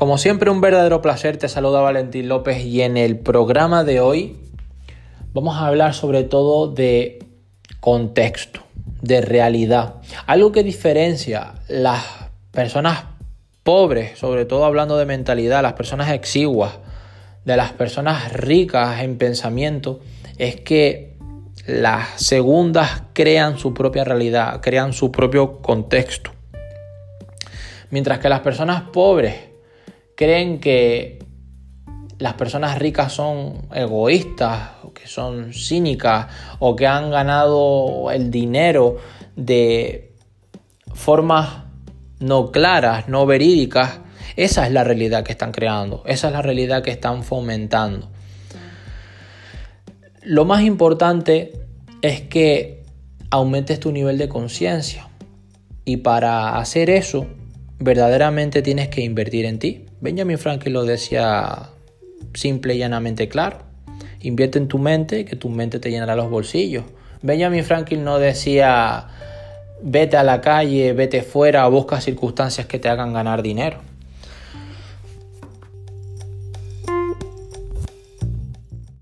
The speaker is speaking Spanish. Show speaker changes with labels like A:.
A: Como siempre, un verdadero placer. Te saluda Valentín López y en el programa de hoy vamos a hablar sobre todo de contexto, de realidad. Algo que diferencia las personas pobres, sobre todo hablando de mentalidad, las personas exiguas, de las personas ricas en pensamiento, es que las segundas crean su propia realidad, crean su propio contexto. Mientras que las personas pobres creen que las personas ricas son egoístas, que son cínicas, o que han ganado el dinero de formas no claras, no verídicas, esa es la realidad que están creando, esa es la realidad que están fomentando. Lo más importante es que aumentes tu nivel de conciencia y para hacer eso verdaderamente tienes que invertir en ti. Benjamin Franklin lo decía simple y llanamente claro. Invierte en tu mente, que tu mente te llenará los bolsillos. Benjamin Franklin no decía vete a la calle, vete fuera, busca circunstancias que te hagan ganar dinero.